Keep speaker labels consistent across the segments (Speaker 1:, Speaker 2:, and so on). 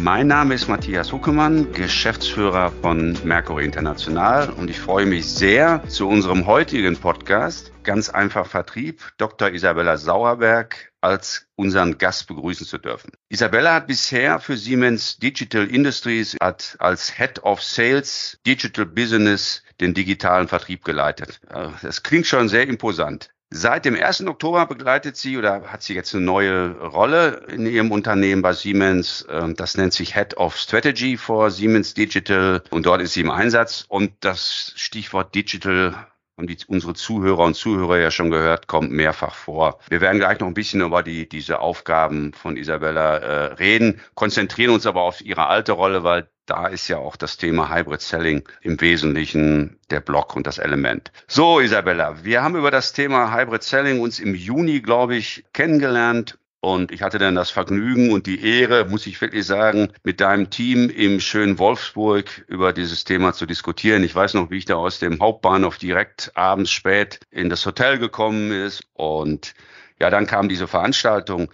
Speaker 1: Mein Name ist Matthias Huckemann, Geschäftsführer von Mercury International und ich freue mich sehr zu unserem heutigen Podcast Ganz einfach Vertrieb, Dr. Isabella Sauerberg, als unseren Gast begrüßen zu dürfen. Isabella hat bisher für Siemens Digital Industries als Head of Sales Digital Business den digitalen Vertrieb geleitet. Äh, das klingt schon sehr imposant. Seit dem 1. Oktober begleitet sie oder hat sie jetzt eine neue Rolle in ihrem Unternehmen bei Siemens. Ähm, das nennt sich Head of Strategy for Siemens Digital und dort ist sie im Einsatz. Und das Stichwort Digital haben die, unsere Zuhörer und Zuhörer ja schon gehört, kommt mehrfach vor. Wir werden gleich noch ein bisschen über die, diese Aufgaben von Isabella äh, reden, konzentrieren uns aber auf ihre alte Rolle, weil da ist ja auch das Thema Hybrid Selling im Wesentlichen der Block und das Element. So, Isabella, wir haben über das Thema Hybrid Selling uns im Juni, glaube ich, kennengelernt. Und ich hatte dann das Vergnügen und die Ehre, muss ich wirklich sagen, mit deinem Team im schönen Wolfsburg über dieses Thema zu diskutieren. Ich weiß noch, wie ich da aus dem Hauptbahnhof direkt abends spät in das Hotel gekommen ist. Und ja, dann kam diese Veranstaltung.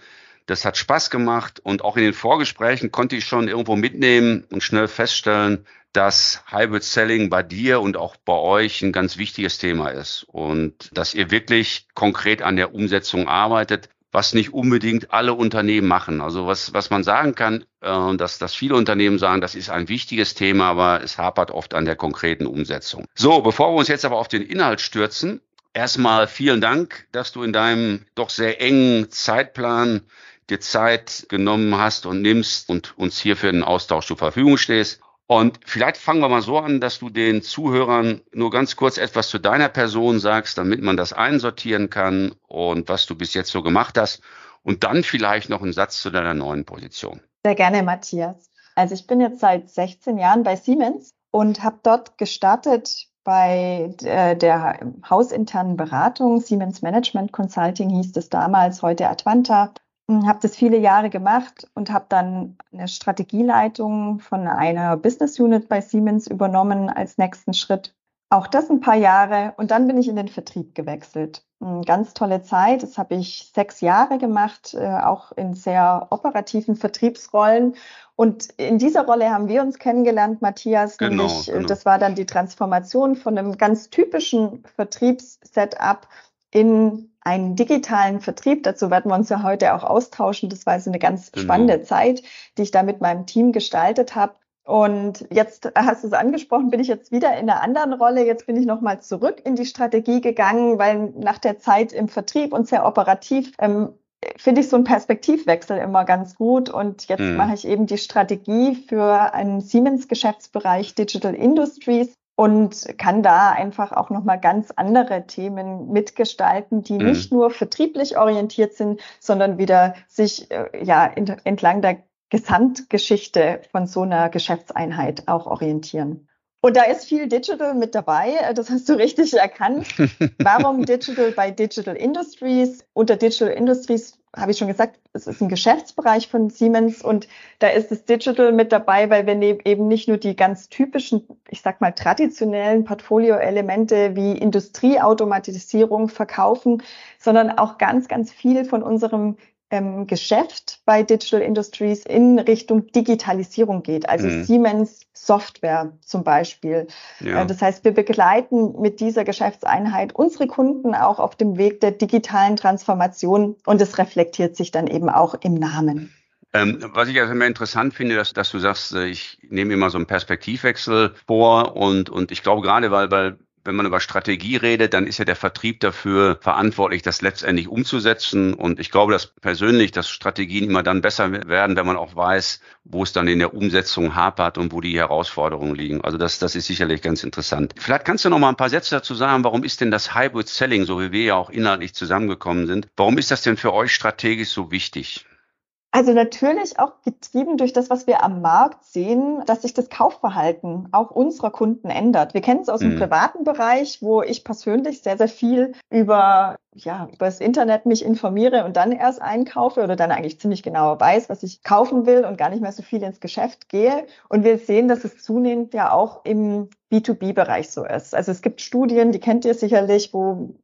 Speaker 1: Das hat Spaß gemacht und auch in den Vorgesprächen konnte ich schon irgendwo mitnehmen und schnell feststellen, dass Hybrid Selling bei dir und auch bei euch ein ganz wichtiges Thema ist und dass ihr wirklich konkret an der Umsetzung arbeitet was nicht unbedingt alle Unternehmen machen. Also was, was man sagen kann, äh, dass, dass viele Unternehmen sagen, das ist ein wichtiges Thema, aber es hapert oft an der konkreten Umsetzung. So, bevor wir uns jetzt aber auf den Inhalt stürzen, erstmal vielen Dank, dass du in deinem doch sehr engen Zeitplan dir Zeit genommen hast und nimmst und uns hier für den Austausch zur Verfügung stehst. Und vielleicht fangen wir mal so an, dass du den Zuhörern nur ganz kurz etwas zu deiner Person sagst, damit man das einsortieren kann und was du bis jetzt so gemacht hast. Und dann vielleicht noch einen Satz zu deiner neuen Position.
Speaker 2: Sehr gerne, Matthias. Also ich bin jetzt seit 16 Jahren bei Siemens und habe dort gestartet bei äh, der hausinternen Beratung. Siemens Management Consulting hieß es damals, heute Advanta habe das viele Jahre gemacht und habe dann eine Strategieleitung von einer Business Unit bei Siemens übernommen als nächsten Schritt. Auch das ein paar Jahre und dann bin ich in den Vertrieb gewechselt. Eine ganz tolle Zeit. Das habe ich sechs Jahre gemacht, äh, auch in sehr operativen Vertriebsrollen. Und in dieser Rolle haben wir uns kennengelernt, Matthias. Genau, nämlich, äh, genau. das war dann die Transformation von einem ganz typischen Vertriebssetup in einen digitalen Vertrieb. Dazu werden wir uns ja heute auch austauschen. Das war so eine ganz genau. spannende Zeit, die ich da mit meinem Team gestaltet habe. Und jetzt hast du es angesprochen, bin ich jetzt wieder in einer anderen Rolle. Jetzt bin ich nochmal zurück in die Strategie gegangen, weil nach der Zeit im Vertrieb und sehr operativ ähm, finde ich so einen Perspektivwechsel immer ganz gut. Und jetzt mhm. mache ich eben die Strategie für einen Siemens-Geschäftsbereich Digital Industries und kann da einfach auch nochmal ganz andere Themen mitgestalten, die mhm. nicht nur vertrieblich orientiert sind, sondern wieder sich äh, ja entlang der Gesamtgeschichte von so einer Geschäftseinheit auch orientieren. Und da ist viel Digital mit dabei. Das hast du richtig erkannt. Warum Digital bei Digital Industries? Unter Digital Industries habe ich schon gesagt, es ist ein Geschäftsbereich von Siemens und da ist das Digital mit dabei, weil wir ne-, eben nicht nur die ganz typischen, ich sag mal traditionellen Portfolio-Elemente wie Industrieautomatisierung verkaufen, sondern auch ganz, ganz viel von unserem ähm, Geschäft bei Digital Industries in Richtung Digitalisierung geht, also mhm. Siemens Software zum Beispiel. Ja. Äh, das heißt, wir begleiten mit dieser Geschäftseinheit unsere Kunden auch auf dem Weg der digitalen Transformation und es reflektiert sich dann eben auch im Namen.
Speaker 1: Ähm, was ich also immer interessant finde, dass, dass du sagst, äh, ich nehme immer so einen Perspektivwechsel vor und, und ich glaube gerade, weil, weil wenn man über Strategie redet, dann ist ja der Vertrieb dafür verantwortlich, das letztendlich umzusetzen. Und ich glaube, dass persönlich, dass Strategien immer dann besser werden, wenn man auch weiß, wo es dann in der Umsetzung hapert und wo die Herausforderungen liegen. Also das, das ist sicherlich ganz interessant. Vielleicht kannst du noch mal ein paar Sätze dazu sagen, warum ist denn das Hybrid Selling, so wie wir ja auch inhaltlich zusammengekommen sind, warum ist das denn für euch strategisch so wichtig?
Speaker 2: Also natürlich auch getrieben durch das, was wir am Markt sehen, dass sich das Kaufverhalten auch unserer Kunden ändert. Wir kennen es aus dem mhm. privaten Bereich, wo ich persönlich sehr, sehr viel über ja, über das Internet mich informiere und dann erst einkaufe oder dann eigentlich ziemlich genau weiß, was ich kaufen will und gar nicht mehr so viel ins Geschäft gehe. Und wir sehen, dass es zunehmend ja auch im B2B-Bereich so ist. Also es gibt Studien, die kennt ihr sicherlich, wo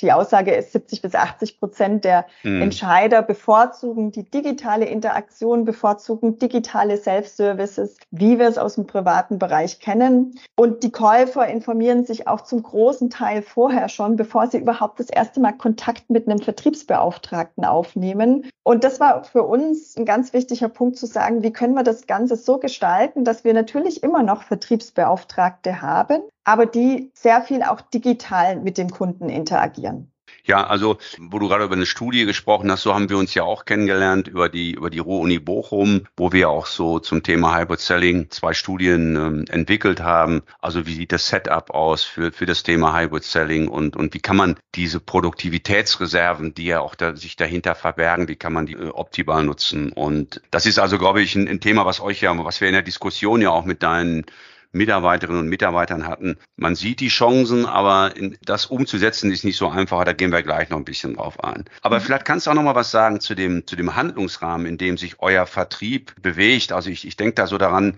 Speaker 2: die Aussage ist, 70 bis 80 Prozent der mhm. Entscheider bevorzugen die digitale Interaktion, bevorzugen digitale Self-Services, wie wir es aus dem privaten Bereich kennen. Und die Käufer informieren sich auch zum großen Teil vorher schon, bevor sie überhaupt das erste Mal mal Kontakt mit einem Vertriebsbeauftragten aufnehmen. Und das war für uns ein ganz wichtiger Punkt zu sagen, wie können wir das Ganze so gestalten, dass wir natürlich immer noch Vertriebsbeauftragte haben, aber die sehr viel auch digital mit dem Kunden interagieren.
Speaker 1: Ja, also wo du gerade über eine Studie gesprochen hast, so haben wir uns ja auch kennengelernt über die über die Ruhr-Uni Bochum, wo wir auch so zum Thema Hybrid Selling zwei Studien ähm, entwickelt haben. Also wie sieht das Setup aus für für das Thema Hybrid Selling und und wie kann man diese Produktivitätsreserven, die ja auch da, sich dahinter verbergen, wie kann man die äh, optimal nutzen? Und das ist also, glaube ich, ein, ein Thema, was euch ja, was wir in der Diskussion ja auch mit deinen Mitarbeiterinnen und Mitarbeitern hatten. Man sieht die Chancen, aber das umzusetzen ist nicht so einfach. Da gehen wir gleich noch ein bisschen drauf ein. Aber mhm. vielleicht kannst du auch noch mal was sagen zu dem, zu dem Handlungsrahmen, in dem sich euer Vertrieb bewegt. Also ich, ich denke da so daran,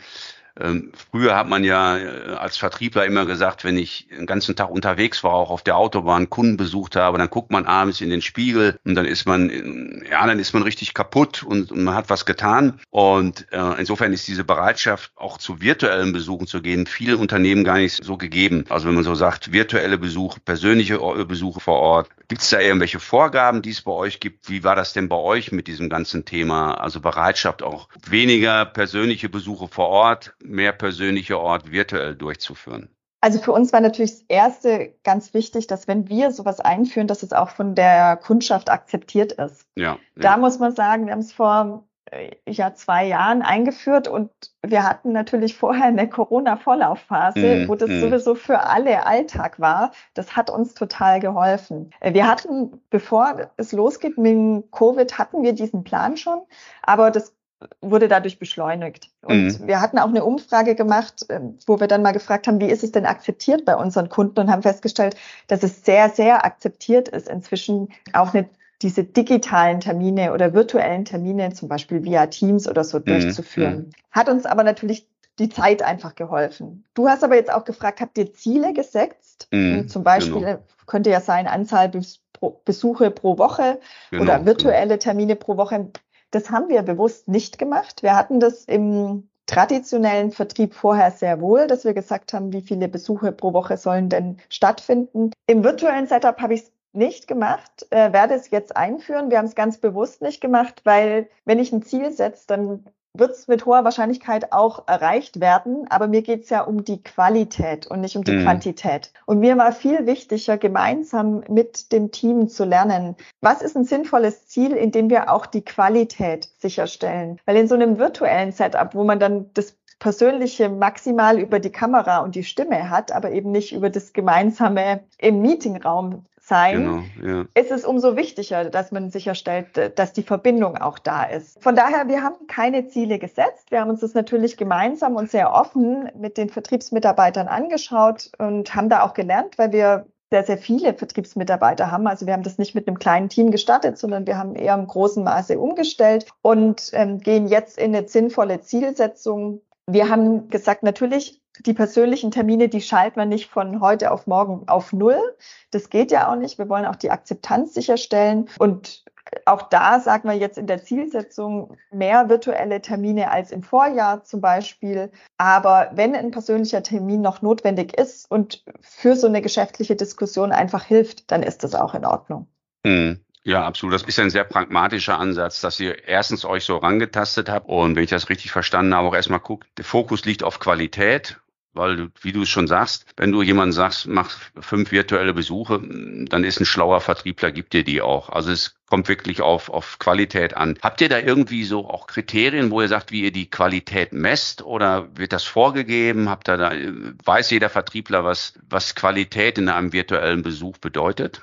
Speaker 1: ähm, früher hat man ja äh, als Vertriebler immer gesagt, wenn ich den ganzen Tag unterwegs war, auch auf der Autobahn Kunden besucht habe, dann guckt man abends in den Spiegel und dann ist man, ja, dann ist man richtig kaputt und, und man hat was getan. Und äh, insofern ist diese Bereitschaft, auch zu virtuellen Besuchen zu gehen, vielen Unternehmen gar nicht so gegeben. Also wenn man so sagt, virtuelle Besuche, persönliche Besuche vor Ort. Gibt es da irgendwelche Vorgaben, die es bei euch gibt? Wie war das denn bei euch mit diesem ganzen Thema? Also Bereitschaft auch weniger persönliche Besuche vor Ort, mehr persönliche Ort virtuell durchzuführen?
Speaker 2: Also für uns war natürlich das Erste ganz wichtig, dass wenn wir sowas einführen, dass es auch von der Kundschaft akzeptiert ist. Ja. Da ja. muss man sagen, wir haben es vor ja, zwei Jahren eingeführt und wir hatten natürlich vorher eine Corona-Vorlaufphase, mm, wo das mm. sowieso für alle Alltag war. Das hat uns total geholfen. Äh, wir hatten, bevor es losgeht mit Covid, hatten wir diesen Plan schon, aber das wurde dadurch beschleunigt. Und mhm. wir hatten auch eine Umfrage gemacht, ähm, wo wir dann mal gefragt haben, wie ist es denn akzeptiert bei unseren Kunden und haben festgestellt, dass es sehr, sehr akzeptiert ist, inzwischen auch eine diese digitalen Termine oder virtuellen Termine, zum Beispiel via Teams oder so, mhm. durchzuführen. Mhm. Hat uns aber natürlich die Zeit einfach geholfen. Du hast aber jetzt auch gefragt, habt ihr Ziele gesetzt? Mhm, zum Beispiel genau. könnte ja sein, Anzahl Besuche pro Woche genau, oder virtuelle genau. Termine pro Woche. Das haben wir bewusst nicht gemacht. Wir hatten das im traditionellen Vertrieb vorher sehr wohl, dass wir gesagt haben, wie viele Besuche pro Woche sollen denn stattfinden. Im virtuellen Setup habe ich es nicht gemacht, äh, werde es jetzt einführen. Wir haben es ganz bewusst nicht gemacht, weil wenn ich ein Ziel setze, dann wird es mit hoher Wahrscheinlichkeit auch erreicht werden. Aber mir geht es ja um die Qualität und nicht um die mhm. Quantität. Und mir war viel wichtiger, gemeinsam mit dem Team zu lernen, was ist ein sinnvolles Ziel, in dem wir auch die Qualität sicherstellen. Weil in so einem virtuellen Setup, wo man dann das Persönliche maximal über die Kamera und die Stimme hat, aber eben nicht über das Gemeinsame im Meetingraum sein, genau, ja. ist es umso wichtiger, dass man sicherstellt, dass die Verbindung auch da ist. Von daher, wir haben keine Ziele gesetzt. Wir haben uns das natürlich gemeinsam und sehr offen mit den Vertriebsmitarbeitern angeschaut und haben da auch gelernt, weil wir sehr, sehr viele Vertriebsmitarbeiter haben. Also wir haben das nicht mit einem kleinen Team gestartet, sondern wir haben eher im großen Maße umgestellt und ähm, gehen jetzt in eine sinnvolle Zielsetzung. Wir haben gesagt, natürlich die persönlichen Termine, die schalten wir nicht von heute auf morgen auf Null. Das geht ja auch nicht. Wir wollen auch die Akzeptanz sicherstellen. Und auch da sagen wir jetzt in der Zielsetzung mehr virtuelle Termine als im Vorjahr zum Beispiel. Aber wenn ein persönlicher Termin noch notwendig ist und für so eine geschäftliche Diskussion einfach hilft, dann ist das auch in Ordnung.
Speaker 1: Hm. Ja, absolut. Das ist ein sehr pragmatischer Ansatz, dass ihr erstens euch so rangetastet habt und wenn ich das richtig verstanden habe, auch erstmal guckt, der Fokus liegt auf Qualität weil du, wie du es schon sagst, wenn du jemandem sagst, mach fünf virtuelle Besuche, dann ist ein schlauer Vertriebler, gibt dir die auch. Also es kommt wirklich auf, auf Qualität an. Habt ihr da irgendwie so auch Kriterien, wo ihr sagt, wie ihr die Qualität messt oder wird das vorgegeben? Habt ihr da, weiß jeder Vertriebler, was, was Qualität in einem virtuellen Besuch bedeutet?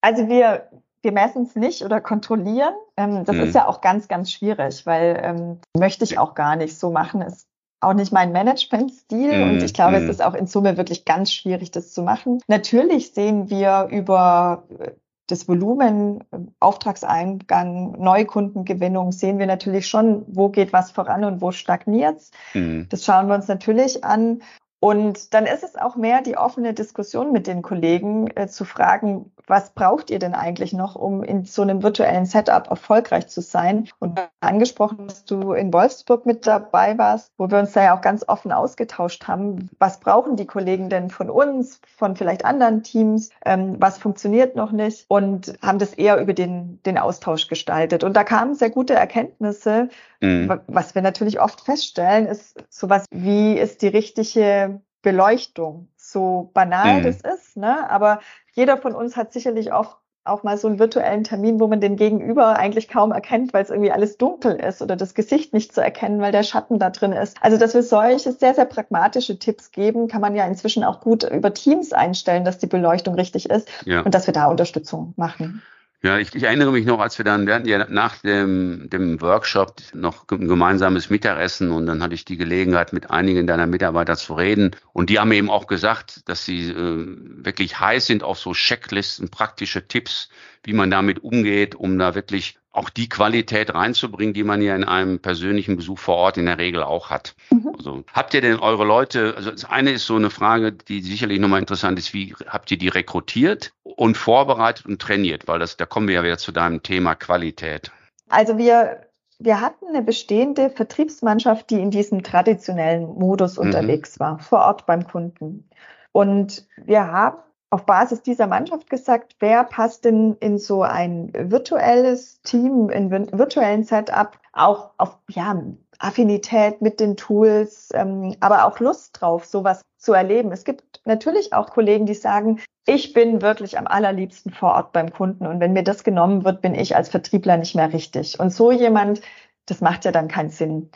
Speaker 2: Also wir wir messen es nicht oder kontrollieren. Ähm, das mhm. ist ja auch ganz, ganz schwierig, weil ähm, möchte ich auch gar nicht so machen. Ist auch nicht mein Managementstil mm, und ich glaube, mm. es mhm. ist auch in Summe wirklich ganz schwierig, das zu machen. Natürlich sehen wir über äh, das Volumen, Auftragseingang, Neukundengewinnung sehen wir natürlich schon, wo geht was voran und wo stagniert's. Mm. Das schauen wir uns natürlich an. Und dann ist es auch mehr die offene Diskussion mit den Kollegen äh, zu fragen, was braucht ihr denn eigentlich noch, um in so einem virtuellen Setup erfolgreich zu sein? Und angesprochen, dass du in Wolfsburg mit dabei warst, wo wir uns da ja auch ganz offen ausgetauscht haben. Was brauchen die Kollegen denn von uns, von vielleicht anderen Teams? Ähm, was funktioniert noch nicht? Und haben das eher über den, den Austausch gestaltet. Und da kamen sehr gute Erkenntnisse. Mhm. Was wir natürlich oft feststellen, ist sowas, wie ist die richtige Beleuchtung? So banal mhm. das ist, ne? Aber jeder von uns hat sicherlich oft auch mal so einen virtuellen Termin, wo man den Gegenüber eigentlich kaum erkennt, weil es irgendwie alles dunkel ist oder das Gesicht nicht zu erkennen, weil der Schatten da drin ist. Also, dass wir solche sehr, sehr pragmatische Tipps geben, kann man ja inzwischen auch gut über Teams einstellen, dass die Beleuchtung richtig ist ja. und dass wir da Unterstützung machen.
Speaker 1: Ja, ich, ich erinnere mich noch, als wir dann, wir hatten ja nach dem, dem Workshop noch ein gemeinsames Mittagessen und dann hatte ich die Gelegenheit, mit einigen deiner Mitarbeiter zu reden. Und die haben eben auch gesagt, dass sie äh, wirklich heiß sind auf so Checklisten, praktische Tipps, wie man damit umgeht, um da wirklich auch die Qualität reinzubringen, die man ja in einem persönlichen Besuch vor Ort in der Regel auch hat. Mhm. Also habt ihr denn eure Leute, also das eine ist so eine Frage, die sicherlich nochmal interessant ist, wie habt ihr die rekrutiert und vorbereitet und trainiert? Weil das, da kommen wir ja wieder zu deinem Thema Qualität.
Speaker 2: Also wir wir hatten eine bestehende Vertriebsmannschaft, die in diesem traditionellen Modus mhm. unterwegs war, vor Ort beim Kunden. Und wir haben auf Basis dieser Mannschaft gesagt, wer passt denn in so ein virtuelles Team, in virtuellen Setup, auch auf ja, Affinität mit den Tools, ähm, aber auch Lust drauf, sowas zu erleben. Es gibt natürlich auch Kollegen, die sagen, ich bin wirklich am allerliebsten vor Ort beim Kunden und wenn mir das genommen wird, bin ich als Vertriebler nicht mehr richtig. Und so jemand, das macht ja dann keinen Sinn.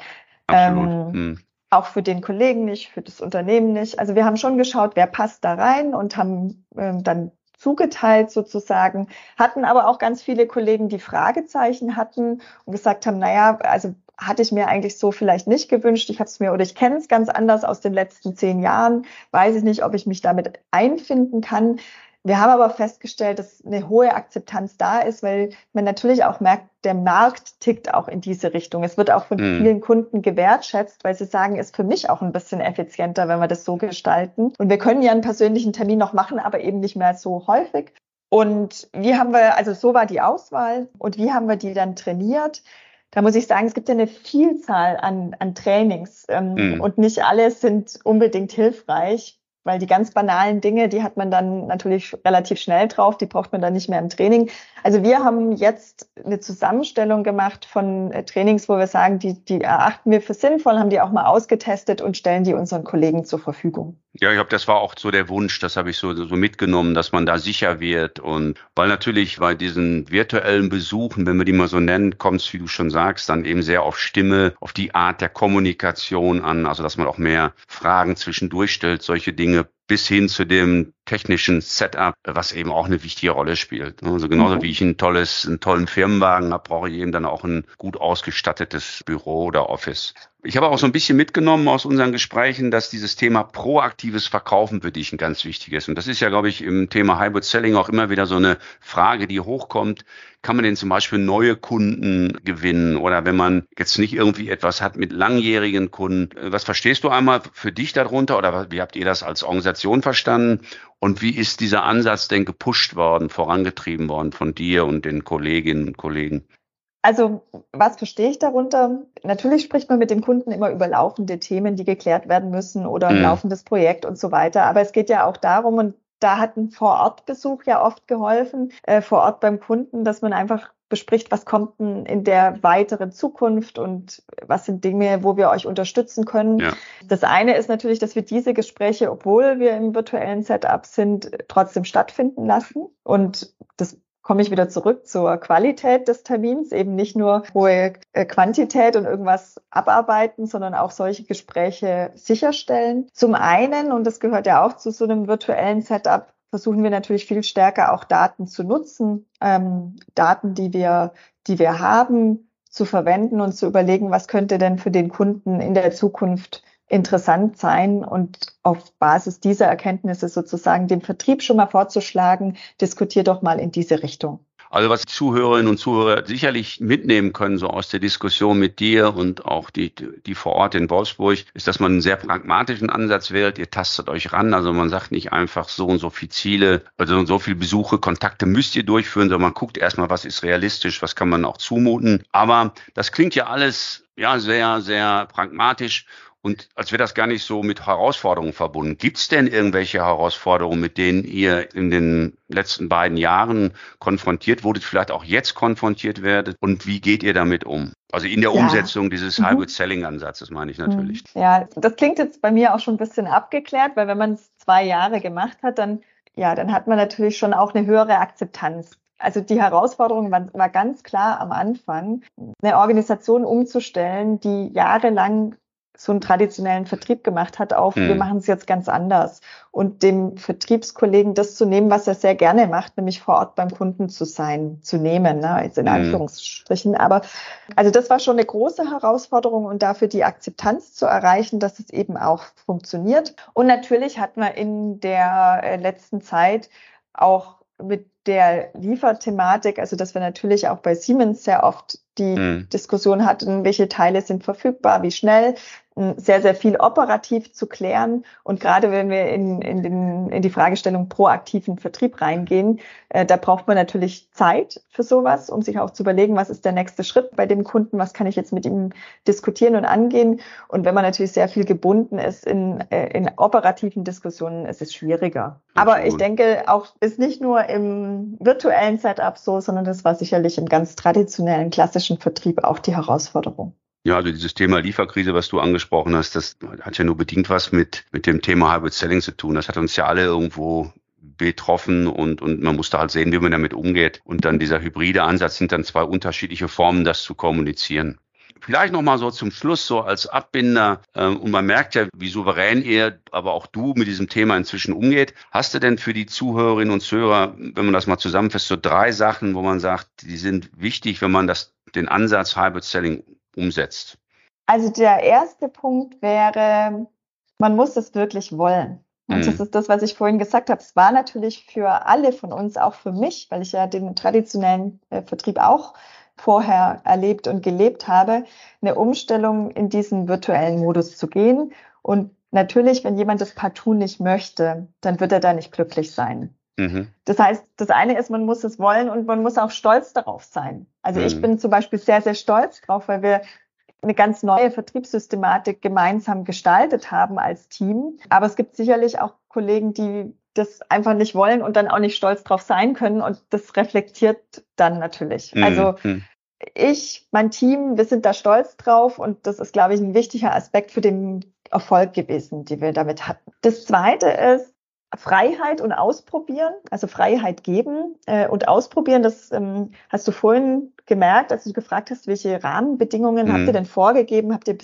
Speaker 2: Absolut. Ähm, hm auch für den Kollegen nicht, für das Unternehmen nicht. Also wir haben schon geschaut, wer passt da rein und haben ähm, dann zugeteilt sozusagen, hatten aber auch ganz viele Kollegen, die Fragezeichen hatten und gesagt haben, naja, also hatte ich mir eigentlich so vielleicht nicht gewünscht. Ich habe es mir oder ich kenne es ganz anders aus den letzten zehn Jahren. Weiß ich nicht, ob ich mich damit einfinden kann. Wir haben aber festgestellt, dass eine hohe Akzeptanz da ist, weil man natürlich auch merkt, der Markt tickt auch in diese Richtung. Es wird auch von mhm. vielen Kunden gewertschätzt, weil sie sagen, ist für mich auch ein bisschen effizienter, wenn wir das so gestalten. Und wir können ja einen persönlichen Termin noch machen, aber eben nicht mehr so häufig. Und wie haben wir, also so war die Auswahl und wie haben wir die dann trainiert? Da muss ich sagen, es gibt ja eine Vielzahl an, an Trainings ähm, mhm. und nicht alle sind unbedingt hilfreich weil die ganz banalen Dinge, die hat man dann natürlich relativ schnell drauf, die braucht man dann nicht mehr im Training. Also wir haben jetzt eine Zusammenstellung gemacht von äh, Trainings, wo wir sagen, die, die erachten wir für sinnvoll, haben die auch mal ausgetestet und stellen die unseren Kollegen zur Verfügung.
Speaker 1: Ja, ich glaube, das war auch so der Wunsch, das habe ich so, so mitgenommen, dass man da sicher wird. Und weil natürlich bei diesen virtuellen Besuchen, wenn wir die mal so nennen, kommt es, wie du schon sagst, dann eben sehr auf Stimme, auf die Art der Kommunikation an, also dass man auch mehr Fragen zwischendurch stellt, solche Dinge bis hin zu dem technischen Setup, was eben auch eine wichtige Rolle spielt. Also genauso mhm. wie ich ein tolles, einen tollen Firmenwagen habe, brauche ich eben dann auch ein gut ausgestattetes Büro oder Office. Ich habe auch so ein bisschen mitgenommen aus unseren Gesprächen, dass dieses Thema proaktives Verkaufen für dich ein ganz wichtiges. Und das ist ja, glaube ich, im Thema Hybrid Selling auch immer wieder so eine Frage, die hochkommt. Kann man denn zum Beispiel neue Kunden gewinnen? Oder wenn man jetzt nicht irgendwie etwas hat mit langjährigen Kunden, was verstehst du einmal für dich darunter? Oder wie habt ihr das als Organisation verstanden? Und wie ist dieser Ansatz denn gepusht worden, vorangetrieben worden von dir und den Kolleginnen und Kollegen?
Speaker 2: Also, was verstehe ich darunter? Natürlich spricht man mit dem Kunden immer über laufende Themen, die geklärt werden müssen oder ein mhm. laufendes Projekt und so weiter. Aber es geht ja auch darum, und da hat ein Vorortbesuch ja oft geholfen, äh, vor Ort beim Kunden, dass man einfach bespricht, was kommt denn in der weiteren Zukunft und was sind Dinge, wo wir euch unterstützen können. Ja. Das eine ist natürlich, dass wir diese Gespräche, obwohl wir im virtuellen Setup sind, trotzdem stattfinden lassen. Und das komme ich wieder zurück zur Qualität des Termins, eben nicht nur hohe äh, Quantität und irgendwas abarbeiten, sondern auch solche Gespräche sicherstellen. Zum einen, und das gehört ja auch zu so einem virtuellen Setup, versuchen wir natürlich viel stärker auch Daten zu nutzen, ähm, Daten, die wir, die wir haben, zu verwenden und zu überlegen, was könnte denn für den Kunden in der Zukunft interessant sein und auf Basis dieser Erkenntnisse sozusagen dem Vertrieb schon mal vorzuschlagen, diskutier doch mal in diese Richtung.
Speaker 1: Also was Zuhörerinnen und Zuhörer sicherlich mitnehmen können, so aus der Diskussion mit dir und auch die, die vor Ort in Wolfsburg, ist, dass man einen sehr pragmatischen Ansatz wählt. Ihr tastet euch ran. Also man sagt nicht einfach so und so viel Ziele, also so viel Besuche, Kontakte müsst ihr durchführen, sondern man guckt erstmal, was ist realistisch, was kann man auch zumuten. Aber das klingt ja alles ja sehr, sehr pragmatisch und als wäre das gar nicht so mit Herausforderungen verbunden. Gibt es denn irgendwelche Herausforderungen, mit denen ihr in den letzten beiden Jahren konfrontiert wurdet, vielleicht auch jetzt konfrontiert werdet? Und wie geht ihr damit um? Also in der ja. Umsetzung dieses mhm. Hybrid Selling Ansatzes meine ich natürlich.
Speaker 2: Mhm. Ja, das klingt jetzt bei mir auch schon ein bisschen abgeklärt, weil wenn man es zwei Jahre gemacht hat, dann ja, dann hat man natürlich schon auch eine höhere Akzeptanz also die Herausforderung war, war, ganz klar am Anfang, eine Organisation umzustellen, die jahrelang so einen traditionellen Vertrieb gemacht hat, auf, mhm. wir machen es jetzt ganz anders. Und dem Vertriebskollegen das zu nehmen, was er sehr gerne macht, nämlich vor Ort beim Kunden zu sein, zu nehmen, ne, jetzt in mhm. Anführungsstrichen. Aber also das war schon eine große Herausforderung und dafür die Akzeptanz zu erreichen, dass es eben auch funktioniert. Und natürlich hat man in der äh, letzten Zeit auch mit der Lieferthematik, also dass wir natürlich auch bei Siemens sehr oft die mhm. Diskussion hatten, welche Teile sind verfügbar, wie schnell, sehr, sehr viel operativ zu klären. Und gerade wenn wir in, in, den, in die Fragestellung proaktiven Vertrieb reingehen, äh, da braucht man natürlich Zeit für sowas, um sich auch zu überlegen, was ist der nächste Schritt bei dem Kunden, was kann ich jetzt mit ihm diskutieren und angehen. Und wenn man natürlich sehr viel gebunden ist in, äh, in operativen Diskussionen, ist es schwieriger. Aber ich denke, auch ist nicht nur im virtuellen Setup so, sondern das war sicherlich im ganz traditionellen, klassischen Vertrieb auch die Herausforderung.
Speaker 1: Ja, also dieses Thema Lieferkrise, was du angesprochen hast, das hat ja nur bedingt was mit, mit dem Thema Hybrid Selling zu tun. Das hat uns ja alle irgendwo betroffen und, und man musste halt sehen, wie man damit umgeht. Und dann dieser hybride Ansatz sind dann zwei unterschiedliche Formen, das zu kommunizieren. Vielleicht nochmal so zum Schluss, so als Abbinder, ähm, und man merkt ja, wie souverän ihr, aber auch du mit diesem Thema inzwischen umgeht. Hast du denn für die Zuhörerinnen und Zuhörer, wenn man das mal zusammenfasst, so drei Sachen, wo man sagt, die sind wichtig, wenn man das, den Ansatz Hybrid Selling umsetzt?
Speaker 2: Also der erste Punkt wäre, man muss es wirklich wollen. Und mhm. das ist das, was ich vorhin gesagt habe. Es war natürlich für alle von uns, auch für mich, weil ich ja den traditionellen äh, Vertrieb auch vorher erlebt und gelebt habe, eine Umstellung in diesen virtuellen Modus zu gehen. Und natürlich, wenn jemand das partout nicht möchte, dann wird er da nicht glücklich sein. Mhm. Das heißt, das eine ist, man muss es wollen und man muss auch stolz darauf sein. Also mhm. ich bin zum Beispiel sehr, sehr stolz drauf, weil wir eine ganz neue Vertriebssystematik gemeinsam gestaltet haben als Team. Aber es gibt sicherlich auch Kollegen, die das einfach nicht wollen und dann auch nicht stolz drauf sein können. Und das reflektiert dann natürlich. Mhm. Also mhm. ich, mein Team, wir sind da stolz drauf und das ist, glaube ich, ein wichtiger Aspekt für den Erfolg gewesen, die wir damit hatten. Das zweite ist, Freiheit und Ausprobieren, also Freiheit geben äh, und ausprobieren, das ähm, hast du vorhin gemerkt, als du gefragt hast, welche Rahmenbedingungen mhm. habt ihr denn vorgegeben? Habt ihr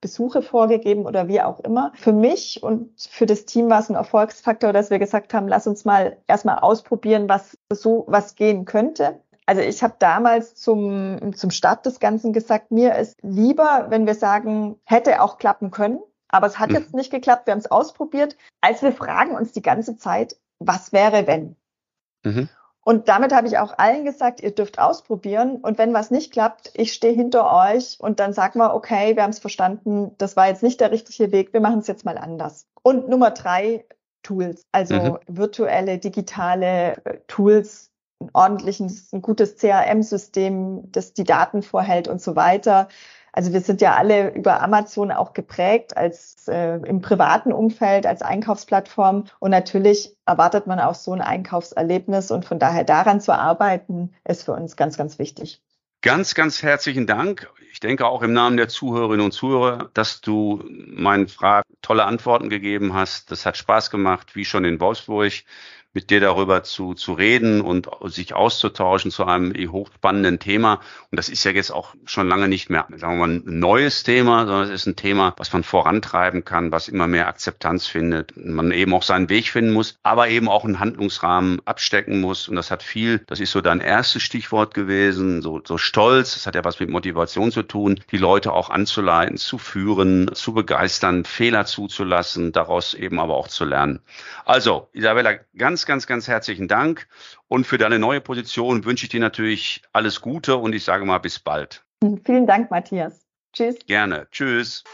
Speaker 2: Besuche vorgegeben oder wie auch immer? Für mich und für das Team war es ein Erfolgsfaktor, dass wir gesagt haben, lass uns mal erstmal ausprobieren, was so was gehen könnte. Also ich habe damals zum, zum Start des Ganzen gesagt, mir ist lieber, wenn wir sagen, hätte auch klappen können, aber es hat mhm. jetzt nicht geklappt, wir haben es ausprobiert, als wir fragen uns die ganze Zeit, was wäre, wenn? Mhm. Und damit habe ich auch allen gesagt, ihr dürft ausprobieren. Und wenn was nicht klappt, ich stehe hinter euch und dann sagen wir, okay, wir haben es verstanden, das war jetzt nicht der richtige Weg, wir machen es jetzt mal anders. Und Nummer drei, Tools, also mhm. virtuelle, digitale äh, Tools, ein ordentliches, ein gutes CRM-System, das die Daten vorhält und so weiter. Also wir sind ja alle über Amazon auch geprägt als äh, im privaten Umfeld, als Einkaufsplattform. Und natürlich erwartet man auch so ein Einkaufserlebnis. Und von daher daran zu arbeiten, ist für uns ganz, ganz wichtig.
Speaker 1: Ganz, ganz herzlichen Dank. Ich denke auch im Namen der Zuhörerinnen und Zuhörer, dass du meinen Fragen tolle Antworten gegeben hast. Das hat Spaß gemacht, wie schon in Wolfsburg mit dir darüber zu, zu reden und sich auszutauschen zu einem hochspannenden Thema. Und das ist ja jetzt auch schon lange nicht mehr, sagen wir mal, ein neues Thema, sondern es ist ein Thema, was man vorantreiben kann, was immer mehr Akzeptanz findet. Man eben auch seinen Weg finden muss, aber eben auch einen Handlungsrahmen abstecken muss. Und das hat viel, das ist so dein erstes Stichwort gewesen, so, so stolz. Das hat ja was mit Motivation zu tun, die Leute auch anzuleiten, zu führen, zu begeistern, Fehler zuzulassen, daraus eben aber auch zu lernen. Also, Isabella, ganz, ganz, ganz herzlichen Dank. Und für deine neue Position wünsche ich dir natürlich alles Gute und ich sage mal bis bald.
Speaker 2: Vielen Dank, Matthias.
Speaker 1: Tschüss. Gerne. Tschüss.